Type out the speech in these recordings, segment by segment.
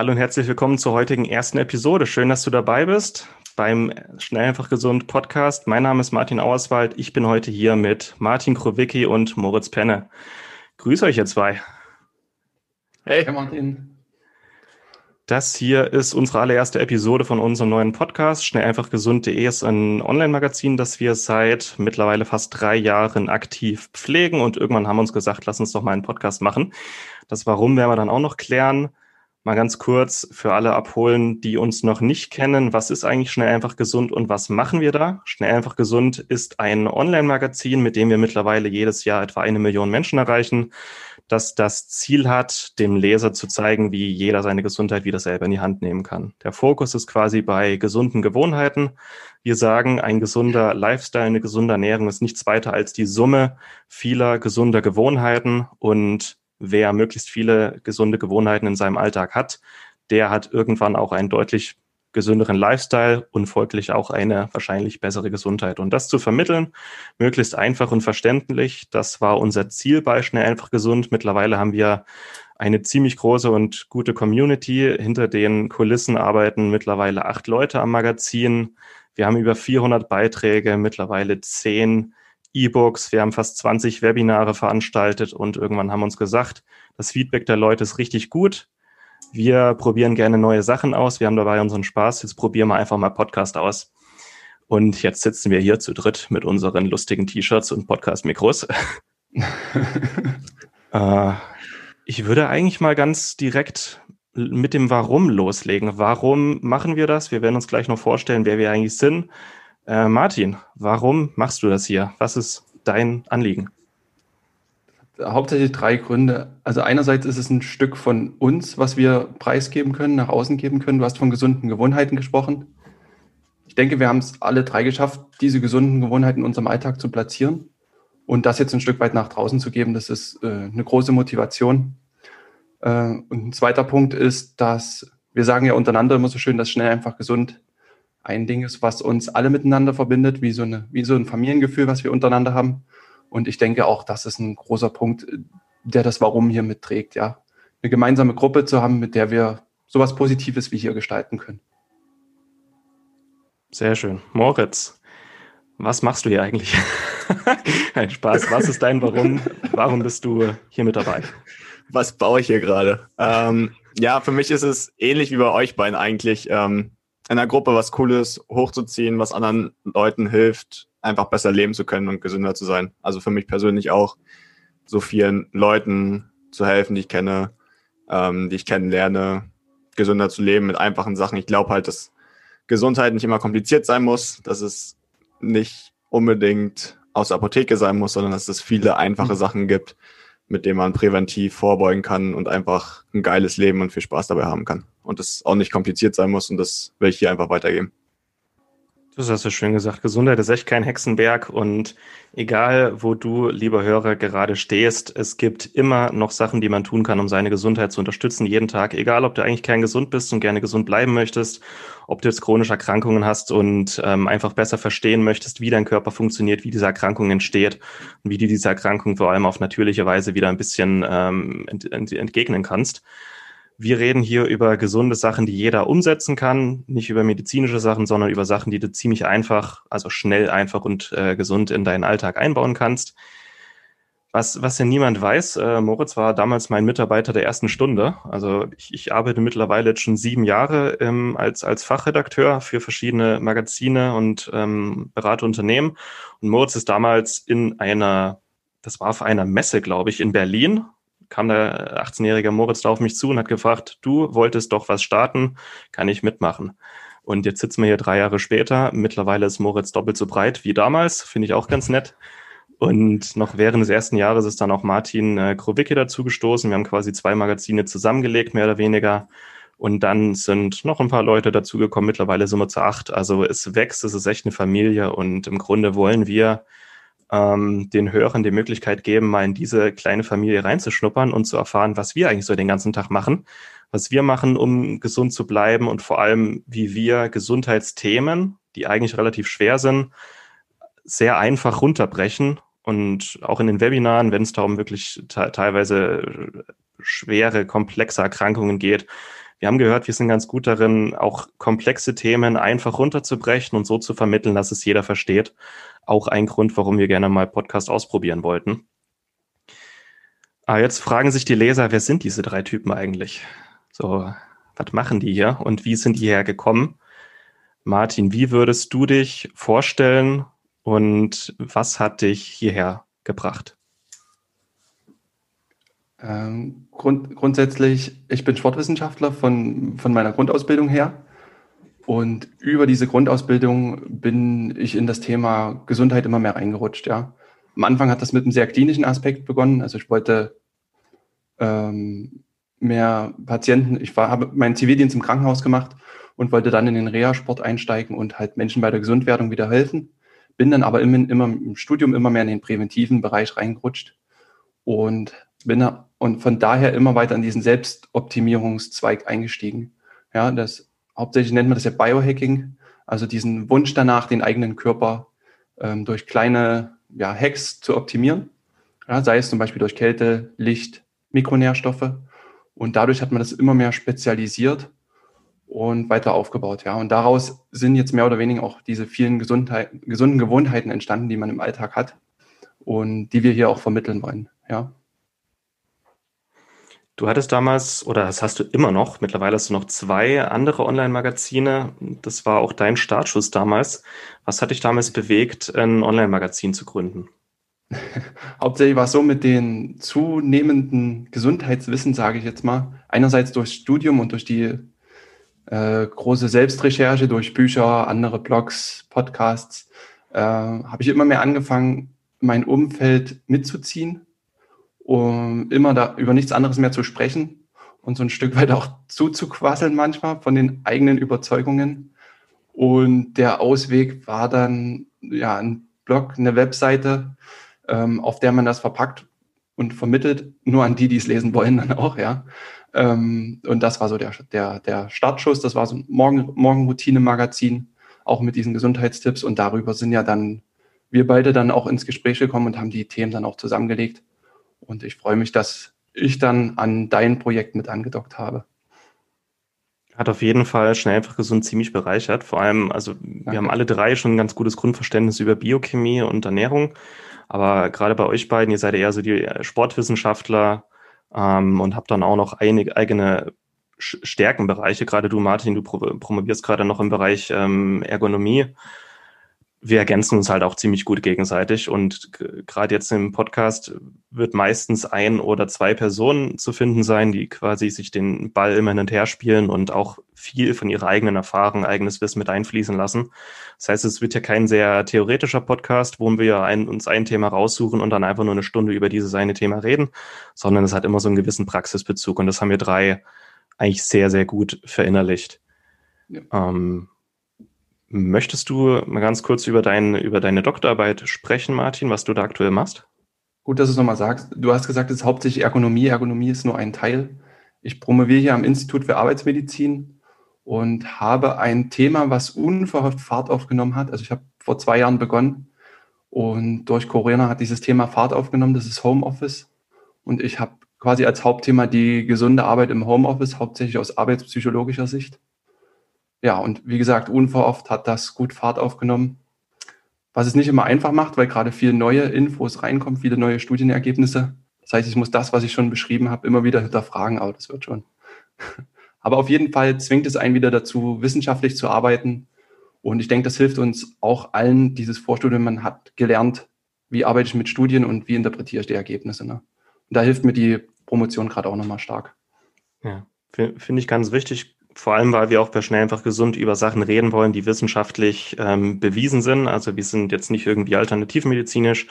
Hallo und herzlich willkommen zur heutigen ersten Episode. Schön, dass du dabei bist beim Schnell einfach gesund Podcast. Mein Name ist Martin Auerswald. Ich bin heute hier mit Martin Krowicki und Moritz Penne. Grüße euch ihr zwei. Hey, Martin. Das hier ist unsere allererste Episode von unserem neuen Podcast. Schnell einfach gesund.de ist ein Online-Magazin, das wir seit mittlerweile fast drei Jahren aktiv pflegen und irgendwann haben wir uns gesagt, lass uns doch mal einen Podcast machen. Das Warum werden wir dann auch noch klären mal ganz kurz für alle abholen, die uns noch nicht kennen. Was ist eigentlich Schnell einfach gesund und was machen wir da? Schnell einfach gesund ist ein Online-Magazin, mit dem wir mittlerweile jedes Jahr etwa eine Million Menschen erreichen, das das Ziel hat, dem Leser zu zeigen, wie jeder seine Gesundheit wieder selber in die Hand nehmen kann. Der Fokus ist quasi bei gesunden Gewohnheiten. Wir sagen, ein gesunder Lifestyle, eine gesunde Ernährung ist nichts weiter als die Summe vieler gesunder Gewohnheiten und wer möglichst viele gesunde Gewohnheiten in seinem Alltag hat, der hat irgendwann auch einen deutlich gesünderen Lifestyle und folglich auch eine wahrscheinlich bessere Gesundheit. Und das zu vermitteln, möglichst einfach und verständlich, das war unser Ziel bei Schnell einfach gesund. Mittlerweile haben wir eine ziemlich große und gute Community. Hinter den Kulissen arbeiten mittlerweile acht Leute am Magazin. Wir haben über 400 Beiträge, mittlerweile zehn E-Books, wir haben fast 20 Webinare veranstaltet und irgendwann haben uns gesagt, das Feedback der Leute ist richtig gut. Wir probieren gerne neue Sachen aus. Wir haben dabei unseren Spaß. Jetzt probieren wir einfach mal Podcast aus. Und jetzt sitzen wir hier zu dritt mit unseren lustigen T-Shirts und Podcast-Mikros. äh, ich würde eigentlich mal ganz direkt mit dem Warum loslegen. Warum machen wir das? Wir werden uns gleich noch vorstellen, wer wir eigentlich sind. Äh, Martin, warum machst du das hier? Was ist dein Anliegen? Hauptsächlich drei Gründe. Also einerseits ist es ein Stück von uns, was wir preisgeben können, nach außen geben können. Du hast von gesunden Gewohnheiten gesprochen. Ich denke, wir haben es alle drei geschafft, diese gesunden Gewohnheiten in unserem Alltag zu platzieren. Und das jetzt ein Stück weit nach draußen zu geben, das ist äh, eine große Motivation. Äh, und ein zweiter Punkt ist, dass wir sagen ja untereinander immer so schön, dass schnell einfach gesund ein Ding ist, was uns alle miteinander verbindet, wie so, eine, wie so ein Familiengefühl, was wir untereinander haben. Und ich denke auch, das ist ein großer Punkt, der das Warum hier mitträgt, ja. Eine gemeinsame Gruppe zu haben, mit der wir sowas Positives wie hier gestalten können. Sehr schön. Moritz, was machst du hier eigentlich? Ein Spaß. Was ist dein Warum? Warum bist du hier mit dabei? Was baue ich hier gerade? Ähm, ja, für mich ist es ähnlich wie bei euch beiden eigentlich. Ähm, in der Gruppe was Cooles hochzuziehen, was anderen Leuten hilft, einfach besser leben zu können und gesünder zu sein. Also für mich persönlich auch, so vielen Leuten zu helfen, die ich kenne, ähm, die ich kennenlerne, gesünder zu leben mit einfachen Sachen. Ich glaube halt, dass Gesundheit nicht immer kompliziert sein muss, dass es nicht unbedingt aus der Apotheke sein muss, sondern dass es viele einfache mhm. Sachen gibt, mit dem man präventiv vorbeugen kann und einfach ein geiles Leben und viel Spaß dabei haben kann. Und das auch nicht kompliziert sein muss und das will ich hier einfach weitergeben. Das hast du schön gesagt. Gesundheit ist echt kein Hexenberg und egal, wo du, lieber Hörer, gerade stehst, es gibt immer noch Sachen, die man tun kann, um seine Gesundheit zu unterstützen, jeden Tag. Egal, ob du eigentlich kein gesund bist und gerne gesund bleiben möchtest, ob du jetzt chronische Erkrankungen hast und ähm, einfach besser verstehen möchtest, wie dein Körper funktioniert, wie diese Erkrankung entsteht und wie du diese Erkrankung vor allem auf natürliche Weise wieder ein bisschen ähm, ent ent entgegnen kannst. Wir reden hier über gesunde Sachen, die jeder umsetzen kann, nicht über medizinische Sachen, sondern über Sachen, die du ziemlich einfach, also schnell, einfach und äh, gesund in deinen Alltag einbauen kannst. Was, was ja niemand weiß, äh, Moritz war damals mein Mitarbeiter der ersten Stunde. Also ich, ich arbeite mittlerweile jetzt schon sieben Jahre ähm, als, als Fachredakteur für verschiedene Magazine und ähm, berate. Und Moritz ist damals in einer, das war auf einer Messe, glaube ich, in Berlin kam der 18-jährige Moritz da auf mich zu und hat gefragt, du wolltest doch was starten, kann ich mitmachen? Und jetzt sitzen wir hier drei Jahre später. Mittlerweile ist Moritz doppelt so breit wie damals, finde ich auch ganz nett. Und noch während des ersten Jahres ist dann auch Martin äh, Krowicki dazugestoßen. Wir haben quasi zwei Magazine zusammengelegt, mehr oder weniger. Und dann sind noch ein paar Leute dazugekommen. Mittlerweile sind wir zu acht. Also es wächst, es ist echt eine Familie. Und im Grunde wollen wir ähm, den Hörern die Möglichkeit geben, mal in diese kleine Familie reinzuschnuppern und zu erfahren, was wir eigentlich so den ganzen Tag machen, was wir machen, um gesund zu bleiben und vor allem, wie wir Gesundheitsthemen, die eigentlich relativ schwer sind, sehr einfach runterbrechen und auch in den Webinaren, wenn es darum wirklich teilweise schwere, komplexe Erkrankungen geht. Wir haben gehört, wir sind ganz gut darin, auch komplexe Themen einfach runterzubrechen und so zu vermitteln, dass es jeder versteht. Auch ein Grund, warum wir gerne mal Podcast ausprobieren wollten. Aber ah, jetzt fragen sich die Leser, wer sind diese drei Typen eigentlich? So, was machen die hier und wie sind die hierher gekommen? Martin, wie würdest du dich vorstellen und was hat dich hierher gebracht? Ähm, grund, grundsätzlich, ich bin Sportwissenschaftler von, von meiner Grundausbildung her. Und über diese Grundausbildung bin ich in das Thema Gesundheit immer mehr reingerutscht, ja. Am Anfang hat das mit einem sehr klinischen Aspekt begonnen. Also ich wollte ähm, mehr Patienten, ich war, habe meinen Zivildienst im Krankenhaus gemacht und wollte dann in den Reha-Sport einsteigen und halt Menschen bei der Gesundwerdung wieder helfen. Bin dann aber immer, immer im Studium immer mehr in den präventiven Bereich reingerutscht und bin da, und von daher immer weiter in diesen Selbstoptimierungszweig eingestiegen. Ja, das hauptsächlich nennt man das ja Biohacking, also diesen Wunsch danach, den eigenen Körper ähm, durch kleine ja, Hacks zu optimieren. Ja, sei es zum Beispiel durch Kälte, Licht, Mikronährstoffe. Und dadurch hat man das immer mehr spezialisiert und weiter aufgebaut. Ja. Und daraus sind jetzt mehr oder weniger auch diese vielen Gesundheit, gesunden Gewohnheiten entstanden, die man im Alltag hat und die wir hier auch vermitteln wollen. Ja. Du hattest damals, oder das hast du immer noch, mittlerweile hast du noch zwei andere Online-Magazine. Das war auch dein Startschuss damals. Was hat dich damals bewegt, ein Online-Magazin zu gründen? Hauptsächlich war es so mit den zunehmenden Gesundheitswissen, sage ich jetzt mal. Einerseits durch Studium und durch die äh, große Selbstrecherche, durch Bücher, andere Blogs, Podcasts, äh, habe ich immer mehr angefangen, mein Umfeld mitzuziehen um immer da über nichts anderes mehr zu sprechen und so ein Stück weit auch zuzuquasseln manchmal von den eigenen Überzeugungen. Und der Ausweg war dann ja ein Blog, eine Webseite, ähm, auf der man das verpackt und vermittelt, nur an die, die es lesen wollen, dann auch, ja. Ähm, und das war so der, der, der Startschuss. Das war so ein Morgen, Morgenroutine-Magazin, auch mit diesen Gesundheitstipps. Und darüber sind ja dann wir beide dann auch ins Gespräch gekommen und haben die Themen dann auch zusammengelegt. Und ich freue mich, dass ich dann an dein Projekt mit angedockt habe. Hat auf jeden Fall schnell einfach gesund ziemlich bereichert. Vor allem, also Danke. wir haben alle drei schon ein ganz gutes Grundverständnis über Biochemie und Ernährung. Aber gerade bei euch beiden, ihr seid eher so die Sportwissenschaftler ähm, und habt dann auch noch einige eigene Stärkenbereiche. Gerade du, Martin, du promovierst gerade noch im Bereich ähm, Ergonomie wir ergänzen uns halt auch ziemlich gut gegenseitig. Und gerade jetzt im Podcast wird meistens ein oder zwei Personen zu finden sein, die quasi sich den Ball immer hin und her spielen und auch viel von ihrer eigenen Erfahrung, eigenes Wissen mit einfließen lassen. Das heißt, es wird ja kein sehr theoretischer Podcast, wo wir ein, uns ein Thema raussuchen und dann einfach nur eine Stunde über dieses eine Thema reden, sondern es hat immer so einen gewissen Praxisbezug. Und das haben wir drei eigentlich sehr, sehr gut verinnerlicht. Ja. Ähm, Möchtest du mal ganz kurz über, dein, über deine Doktorarbeit sprechen, Martin, was du da aktuell machst? Gut, dass du es nochmal sagst. Du hast gesagt, es ist hauptsächlich Ergonomie. Ergonomie ist nur ein Teil. Ich promoviere hier am Institut für Arbeitsmedizin und habe ein Thema, was unverhofft Fahrt aufgenommen hat. Also ich habe vor zwei Jahren begonnen und durch Corona hat dieses Thema Fahrt aufgenommen. Das ist Homeoffice. Und ich habe quasi als Hauptthema die gesunde Arbeit im Homeoffice, hauptsächlich aus arbeitspsychologischer Sicht ja, und wie gesagt, unverhofft hat das gut Fahrt aufgenommen. Was es nicht immer einfach macht, weil gerade viele neue Infos reinkommen, viele neue Studienergebnisse. Das heißt, ich muss das, was ich schon beschrieben habe, immer wieder hinterfragen, aber das wird schon. Aber auf jeden Fall zwingt es einen wieder dazu, wissenschaftlich zu arbeiten. Und ich denke, das hilft uns auch allen, dieses Vorstudium, man hat gelernt, wie arbeite ich mit Studien und wie interpretiere ich die Ergebnisse. Ne? Und da hilft mir die Promotion gerade auch nochmal stark. Ja, finde ich ganz wichtig, vor allem, weil wir auch bei Schnell einfach gesund über Sachen reden wollen, die wissenschaftlich ähm, bewiesen sind. Also wir sind jetzt nicht irgendwie alternativmedizinisch,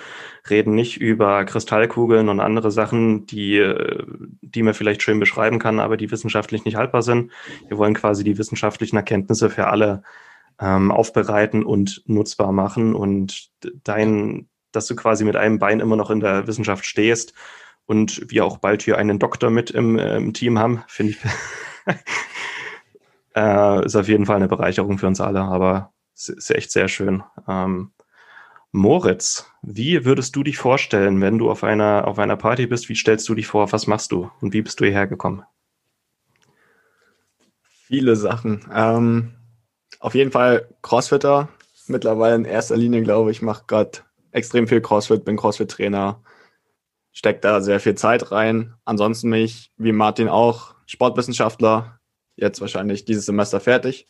reden nicht über Kristallkugeln und andere Sachen, die, äh, die man vielleicht schön beschreiben kann, aber die wissenschaftlich nicht haltbar sind. Wir wollen quasi die wissenschaftlichen Erkenntnisse für alle ähm, aufbereiten und nutzbar machen. Und dein, dass du quasi mit einem Bein immer noch in der Wissenschaft stehst und wir auch bald hier einen Doktor mit im, äh, im Team haben, finde ich. Äh, ist auf jeden Fall eine Bereicherung für uns alle, aber es ist echt sehr schön. Ähm, Moritz, wie würdest du dich vorstellen, wenn du auf einer, auf einer Party bist? Wie stellst du dich vor? Was machst du? Und wie bist du hierher gekommen? Viele Sachen. Ähm, auf jeden Fall Crossfitter. Mittlerweile in erster Linie, glaube ich, mache gerade extrem viel Crossfit, bin Crossfit-Trainer, stecke da sehr viel Zeit rein. Ansonsten mich, wie Martin auch, Sportwissenschaftler, jetzt wahrscheinlich dieses Semester fertig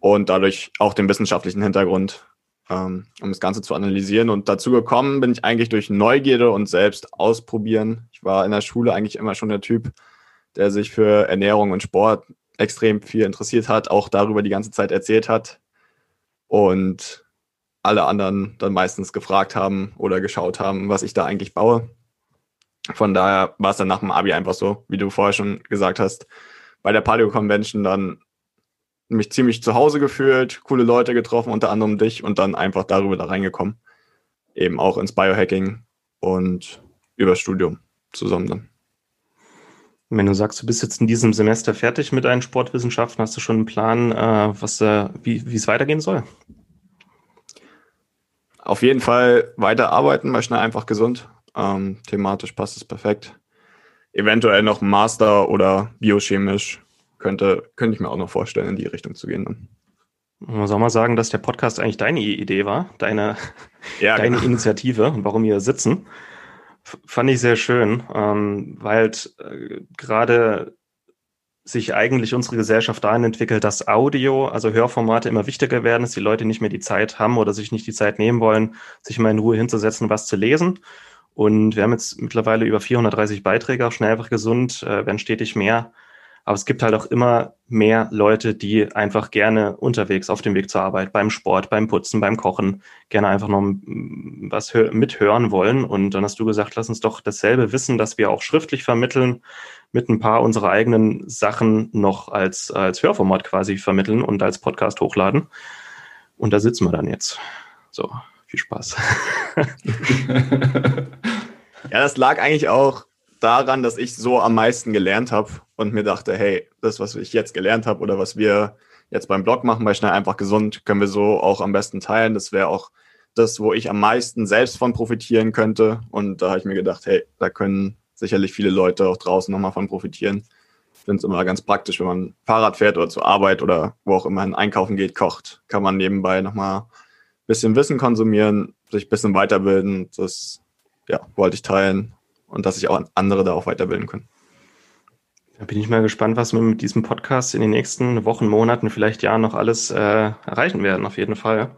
und dadurch auch den wissenschaftlichen Hintergrund, ähm, um das Ganze zu analysieren. Und dazu gekommen bin ich eigentlich durch Neugierde und selbst ausprobieren. Ich war in der Schule eigentlich immer schon der Typ, der sich für Ernährung und Sport extrem viel interessiert hat, auch darüber die ganze Zeit erzählt hat und alle anderen dann meistens gefragt haben oder geschaut haben, was ich da eigentlich baue. Von daher war es dann nach dem Abi einfach so, wie du vorher schon gesagt hast, bei der Paleo Convention dann mich ziemlich zu Hause gefühlt, coole Leute getroffen, unter anderem dich und dann einfach darüber da reingekommen. Eben auch ins Biohacking und über Studium zusammen dann. Wenn du sagst, du bist jetzt in diesem Semester fertig mit deinen Sportwissenschaften, hast du schon einen Plan, äh, was, äh, wie, es weitergehen soll? Auf jeden Fall weiter arbeiten, weil schnell einfach gesund. Ähm, thematisch passt es perfekt eventuell noch Master oder biochemisch könnte, könnte ich mir auch noch vorstellen, in die Richtung zu gehen. Dann. Man soll mal sagen, dass der Podcast eigentlich deine Idee war, deine, ja, deine genau. Initiative und warum wir sitzen. Fand ich sehr schön, ähm, weil äh, gerade sich eigentlich unsere Gesellschaft dahin entwickelt, dass Audio, also Hörformate immer wichtiger werden, dass die Leute nicht mehr die Zeit haben oder sich nicht die Zeit nehmen wollen, sich mal in Ruhe hinzusetzen, was zu lesen. Und wir haben jetzt mittlerweile über 430 Beiträge auch schnell einfach gesund, äh, werden stetig mehr. Aber es gibt halt auch immer mehr Leute, die einfach gerne unterwegs auf dem Weg zur Arbeit, beim Sport, beim Putzen, beim Kochen, gerne einfach noch was mithören wollen. Und dann hast du gesagt, lass uns doch dasselbe Wissen, das wir auch schriftlich vermitteln, mit ein paar unserer eigenen Sachen noch als, als Hörformat quasi vermitteln und als Podcast hochladen. Und da sitzen wir dann jetzt. So, viel Spaß. ja, das lag eigentlich auch daran, dass ich so am meisten gelernt habe und mir dachte, hey, das, was ich jetzt gelernt habe oder was wir jetzt beim Blog machen, bei Schnell einfach gesund, können wir so auch am besten teilen. Das wäre auch das, wo ich am meisten selbst von profitieren könnte. Und da habe ich mir gedacht, hey, da können sicherlich viele Leute auch draußen nochmal von profitieren. Ich finde es immer ganz praktisch, wenn man Fahrrad fährt oder zur Arbeit oder wo auch immer ein Einkaufen geht, kocht, kann man nebenbei nochmal bisschen Wissen konsumieren, sich ein bisschen weiterbilden. Das ja, wollte ich teilen und dass sich auch andere da auch weiterbilden können. Da bin ich mal gespannt, was wir mit diesem Podcast in den nächsten Wochen, Monaten, vielleicht Jahren noch alles äh, erreichen werden, auf jeden Fall.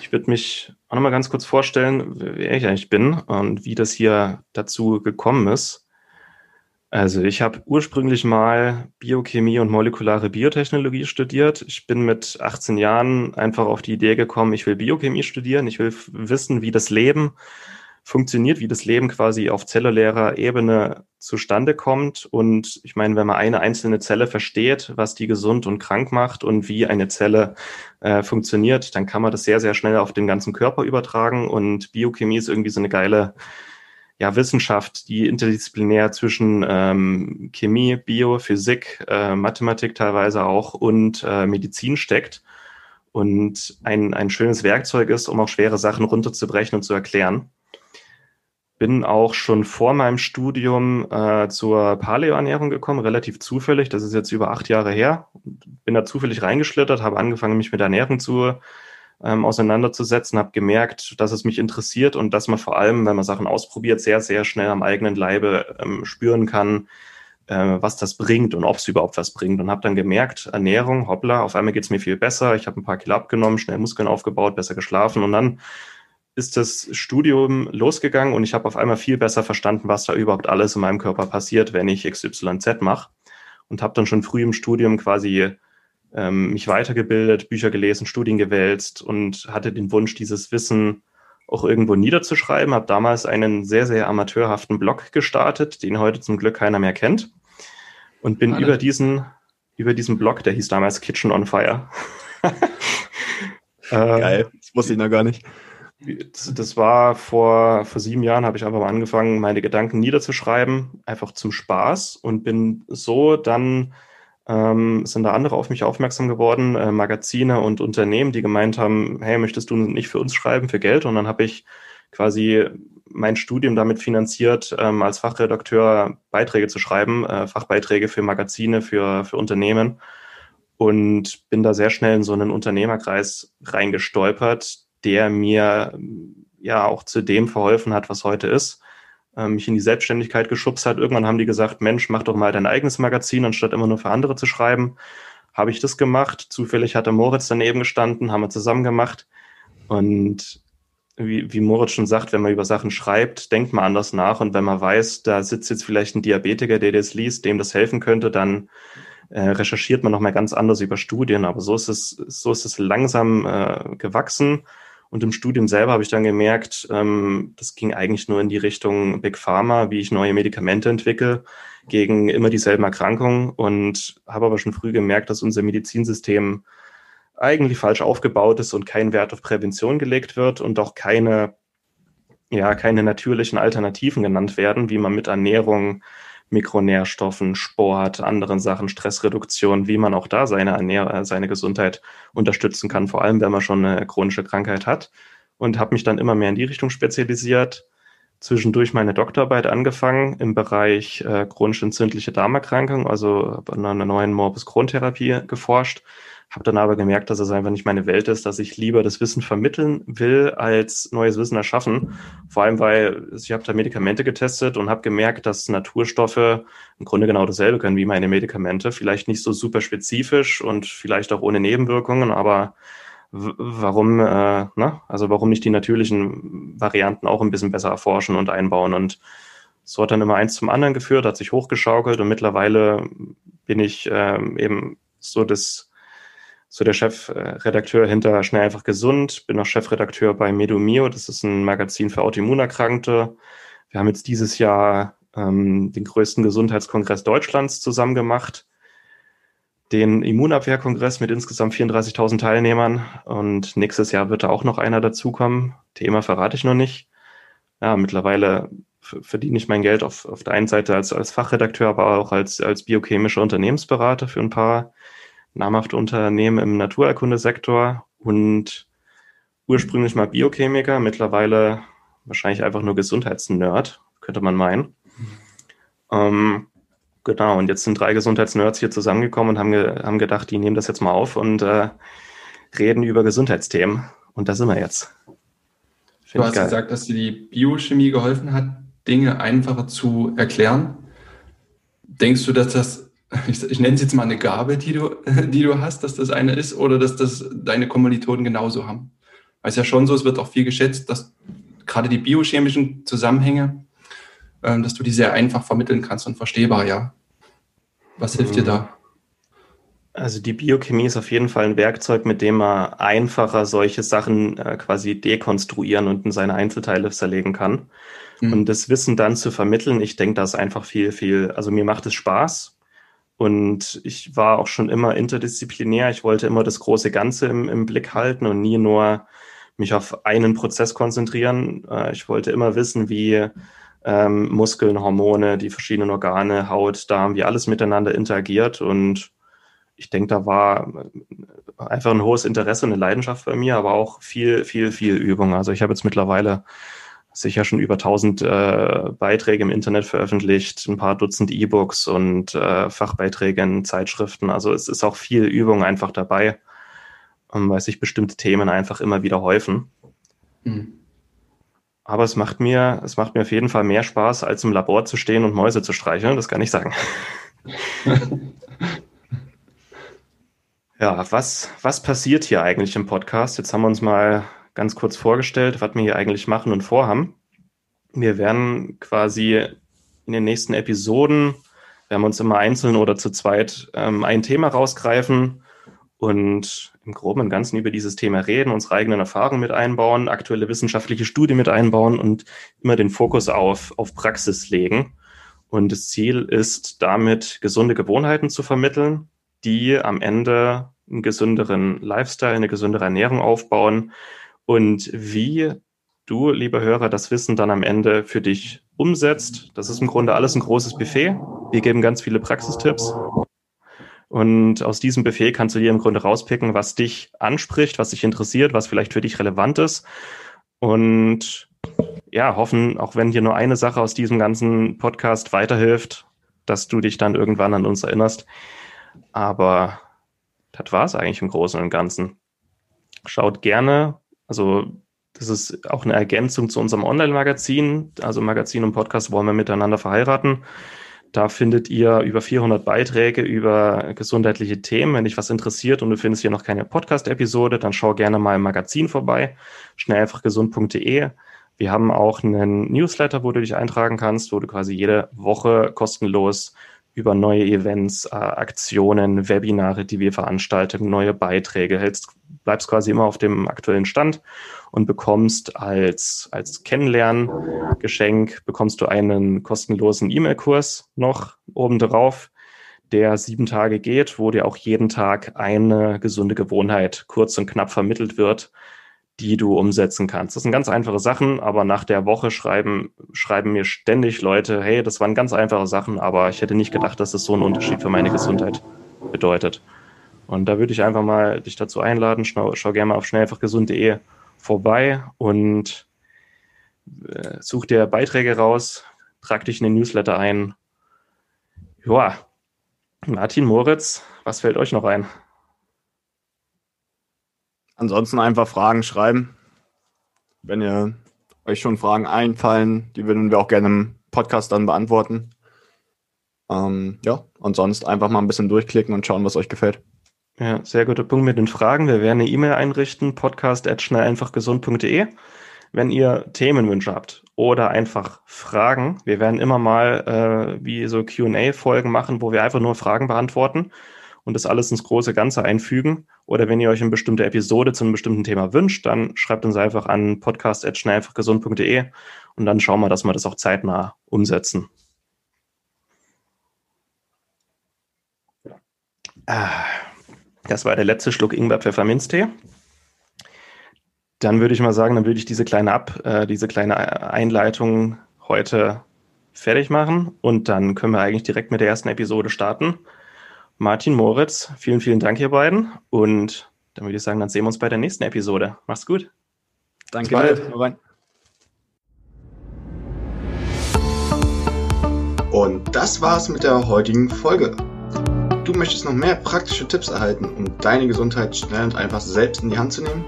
Ich würde mich auch noch mal ganz kurz vorstellen, wer ich eigentlich bin und wie das hier dazu gekommen ist. Also ich habe ursprünglich mal Biochemie und molekulare Biotechnologie studiert. Ich bin mit 18 Jahren einfach auf die Idee gekommen, ich will Biochemie studieren. Ich will wissen, wie das Leben funktioniert, wie das Leben quasi auf zellulärer Ebene zustande kommt. Und ich meine, wenn man eine einzelne Zelle versteht, was die gesund und krank macht und wie eine Zelle äh, funktioniert, dann kann man das sehr, sehr schnell auf den ganzen Körper übertragen. Und Biochemie ist irgendwie so eine geile ja, Wissenschaft, die interdisziplinär zwischen ähm, Chemie, Bio, Physik, äh, Mathematik teilweise auch und äh, Medizin steckt und ein, ein schönes Werkzeug ist, um auch schwere Sachen runterzubrechen und zu erklären. Bin auch schon vor meinem Studium äh, zur Paleoernährung gekommen, relativ zufällig. Das ist jetzt über acht Jahre her. Bin da zufällig reingeschlittert, habe angefangen, mich mit Ernährung zu ähm, auseinanderzusetzen, habe gemerkt, dass es mich interessiert und dass man vor allem, wenn man Sachen ausprobiert, sehr, sehr schnell am eigenen Leibe ähm, spüren kann, äh, was das bringt und ob es überhaupt was bringt. Und habe dann gemerkt, Ernährung, hoppla, auf einmal geht es mir viel besser. Ich habe ein paar Kilo abgenommen, schnell Muskeln aufgebaut, besser geschlafen und dann ist das Studium losgegangen und ich habe auf einmal viel besser verstanden, was da überhaupt alles in meinem Körper passiert, wenn ich XYZ mache. und habe dann schon früh im Studium quasi ähm, mich weitergebildet, Bücher gelesen, Studien gewälzt und hatte den Wunsch, dieses Wissen auch irgendwo niederzuschreiben. Habe damals einen sehr, sehr amateurhaften Blog gestartet, den heute zum Glück keiner mehr kennt. Und bin Alle. über diesen, über diesen Blog, der hieß damals Kitchen on Fire. Geil, das wusste ich noch gar nicht. Das, das, war vor, vor sieben Jahren, habe ich einfach mal angefangen, meine Gedanken niederzuschreiben, einfach zum Spaß und bin so dann ähm, sind da andere auf mich aufmerksam geworden, äh, Magazine und Unternehmen, die gemeint haben, hey, möchtest du nicht für uns schreiben, für Geld? Und dann habe ich quasi mein Studium damit finanziert, ähm, als Fachredakteur Beiträge zu schreiben, äh, Fachbeiträge für Magazine, für, für Unternehmen. Und bin da sehr schnell in so einen Unternehmerkreis reingestolpert, der mir ja auch zu dem verholfen hat, was heute ist. Ähm, mich in die Selbstständigkeit geschubst hat. Irgendwann haben die gesagt, Mensch, mach doch mal dein eigenes Magazin, anstatt immer nur für andere zu schreiben. Habe ich das gemacht. Zufällig hat der Moritz daneben gestanden, haben wir zusammen gemacht. Und wie, wie Moritz schon sagt, wenn man über Sachen schreibt, denkt man anders nach. Und wenn man weiß, da sitzt jetzt vielleicht ein Diabetiker, der das liest, dem das helfen könnte, dann äh, recherchiert man nochmal ganz anders über Studien. Aber so ist es, so ist es langsam äh, gewachsen. Und im Studium selber habe ich dann gemerkt, ähm, das ging eigentlich nur in die Richtung Big Pharma, wie ich neue Medikamente entwickle gegen immer dieselben Erkrankungen. Und habe aber schon früh gemerkt, dass unser Medizinsystem eigentlich falsch aufgebaut ist und kein Wert auf Prävention gelegt wird und auch keine, ja, keine natürlichen Alternativen genannt werden, wie man mit Ernährung, Mikronährstoffen, Sport, anderen Sachen, Stressreduktion, wie man auch da seine, Ernähr seine Gesundheit unterstützen kann, vor allem wenn man schon eine chronische Krankheit hat. Und habe mich dann immer mehr in die Richtung spezialisiert. Zwischendurch meine Doktorarbeit angefangen im Bereich äh, chronisch entzündliche Darmerkrankung, also an einer neuen Morbus Crohn-Therapie geforscht habe dann aber gemerkt, dass es einfach nicht meine Welt ist, dass ich lieber das Wissen vermitteln will, als neues Wissen erschaffen. Vor allem, weil ich habe da Medikamente getestet und habe gemerkt, dass Naturstoffe im Grunde genau dasselbe können wie meine Medikamente. Vielleicht nicht so super spezifisch und vielleicht auch ohne Nebenwirkungen, aber warum, äh, ne? also warum nicht die natürlichen Varianten auch ein bisschen besser erforschen und einbauen und so hat dann immer eins zum anderen geführt, hat sich hochgeschaukelt und mittlerweile bin ich ähm, eben so das so der Chefredakteur hinter Schnell einfach gesund, bin auch Chefredakteur bei Medomio, das ist ein Magazin für Autoimmunerkrankte. Wir haben jetzt dieses Jahr ähm, den größten Gesundheitskongress Deutschlands zusammen gemacht, den Immunabwehrkongress mit insgesamt 34.000 Teilnehmern und nächstes Jahr wird da auch noch einer dazukommen. Thema verrate ich noch nicht. Ja, mittlerweile verdiene ich mein Geld auf, auf der einen Seite als, als Fachredakteur, aber auch als, als biochemischer Unternehmensberater für ein paar namhafte Unternehmen im Naturerkundesektor und ursprünglich mal Biochemiker, mittlerweile wahrscheinlich einfach nur Gesundheitsnerd, könnte man meinen. Ähm, genau, und jetzt sind drei Gesundheitsnerds hier zusammengekommen und haben, ge haben gedacht, die nehmen das jetzt mal auf und äh, reden über Gesundheitsthemen. Und da sind wir jetzt. Find du hast geil. gesagt, dass dir die Biochemie geholfen hat, Dinge einfacher zu erklären. Denkst du, dass das ich, ich nenne es jetzt mal eine Gabe, die du, die du hast, dass das eine ist, oder dass das deine Kommilitonen genauso haben. Weil es ja schon so, es wird auch viel geschätzt, dass gerade die biochemischen Zusammenhänge, ähm, dass du die sehr einfach vermitteln kannst und verstehbar, ja. Was hilft dir da? Also die Biochemie ist auf jeden Fall ein Werkzeug, mit dem man einfacher solche Sachen äh, quasi dekonstruieren und in seine Einzelteile zerlegen kann. Mhm. Und das Wissen dann zu vermitteln, ich denke, das ist einfach viel, viel, also mir macht es Spaß und ich war auch schon immer interdisziplinär. Ich wollte immer das große Ganze im, im Blick halten und nie nur mich auf einen Prozess konzentrieren. Äh, ich wollte immer wissen, wie ähm, Muskeln, Hormone, die verschiedenen Organe, Haut, Darm, wie alles miteinander interagiert. Und ich denke, da war einfach ein hohes Interesse und eine Leidenschaft bei mir, aber auch viel, viel, viel Übung. Also ich habe jetzt mittlerweile sicher schon über 1000 äh, Beiträge im Internet veröffentlicht, ein paar Dutzend E-Books und äh, Fachbeiträge in Zeitschriften. Also es ist auch viel Übung einfach dabei, um, weil sich bestimmte Themen einfach immer wieder häufen. Mhm. Aber es macht mir, es macht mir auf jeden Fall mehr Spaß, als im Labor zu stehen und Mäuse zu streicheln. Das kann ich sagen. ja, was, was passiert hier eigentlich im Podcast? Jetzt haben wir uns mal ganz kurz vorgestellt, was wir hier eigentlich machen und vorhaben. Wir werden quasi in den nächsten Episoden werden wir uns immer einzeln oder zu zweit ähm, ein Thema rausgreifen und im Groben und Ganzen über dieses Thema reden, unsere eigenen Erfahrungen mit einbauen, aktuelle wissenschaftliche Studien mit einbauen und immer den Fokus auf, auf Praxis legen. Und das Ziel ist damit, gesunde Gewohnheiten zu vermitteln, die am Ende einen gesünderen Lifestyle, eine gesündere Ernährung aufbauen und wie du, lieber Hörer, das Wissen dann am Ende für dich umsetzt. Das ist im Grunde alles ein großes Buffet. Wir geben ganz viele Praxistipps. Und aus diesem Buffet kannst du dir im Grunde rauspicken, was dich anspricht, was dich interessiert, was vielleicht für dich relevant ist. Und ja, hoffen, auch wenn dir nur eine Sache aus diesem ganzen Podcast weiterhilft, dass du dich dann irgendwann an uns erinnerst. Aber das war es eigentlich im Großen und Ganzen. Schaut gerne, also das ist auch eine Ergänzung zu unserem Online-Magazin. Also Magazin und Podcast wollen wir miteinander verheiraten. Da findet ihr über 400 Beiträge über gesundheitliche Themen. Wenn dich was interessiert und du findest hier noch keine Podcast-Episode, dann schau gerne mal im Magazin vorbei. Schnell einfach gesund.de. Wir haben auch einen Newsletter, wo du dich eintragen kannst, wo du quasi jede Woche kostenlos über neue Events, äh, Aktionen, Webinare, die wir veranstalten, neue Beiträge hältst, bleibst quasi immer auf dem aktuellen Stand und bekommst als, als Kennenlerngeschenk, bekommst du einen kostenlosen E-Mail-Kurs noch obendrauf, der sieben Tage geht, wo dir auch jeden Tag eine gesunde Gewohnheit kurz und knapp vermittelt wird, die du umsetzen kannst. Das sind ganz einfache Sachen, aber nach der Woche schreiben, schreiben mir ständig Leute, hey, das waren ganz einfache Sachen, aber ich hätte nicht gedacht, dass das so einen Unterschied für meine Gesundheit bedeutet. Und da würde ich einfach mal dich dazu einladen, schau, schau gerne mal auf schnellfachgesund.de vorbei und äh, such dir Beiträge raus, trag dich in den Newsletter ein. Joa, Martin Moritz, was fällt euch noch ein? Ansonsten einfach Fragen schreiben. Wenn ihr euch schon Fragen einfallen, die würden wir auch gerne im Podcast dann beantworten. Ähm, ja, und sonst einfach mal ein bisschen durchklicken und schauen, was euch gefällt. Ja, sehr guter Punkt mit den Fragen. Wir werden eine E-Mail einrichten, podcast.schnelleinfachgesund.de. Wenn ihr Themenwünsche habt oder einfach Fragen, wir werden immer mal äh, wie so QA-Folgen machen, wo wir einfach nur Fragen beantworten und das alles ins große Ganze einfügen. Oder wenn ihr euch eine bestimmte Episode zu einem bestimmten Thema wünscht, dann schreibt uns einfach an podcast.schnelleinfachgesund.de und dann schauen wir, dass wir das auch zeitnah umsetzen. Ah, das war der letzte Schluck Ingwer Pfefferminztee. Dann würde ich mal sagen, dann würde ich diese kleine Ab, äh, diese kleine Einleitung heute fertig machen und dann können wir eigentlich direkt mit der ersten Episode starten. Martin, Moritz, vielen, vielen Dank, ihr beiden. Und dann würde ich sagen, dann sehen wir uns bei der nächsten Episode. Macht's gut. Danke. Bis bald. Und das war's mit der heutigen Folge. Du möchtest noch mehr praktische Tipps erhalten, um deine Gesundheit schnell und einfach selbst in die Hand zu nehmen?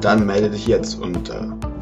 Dann melde dich jetzt unter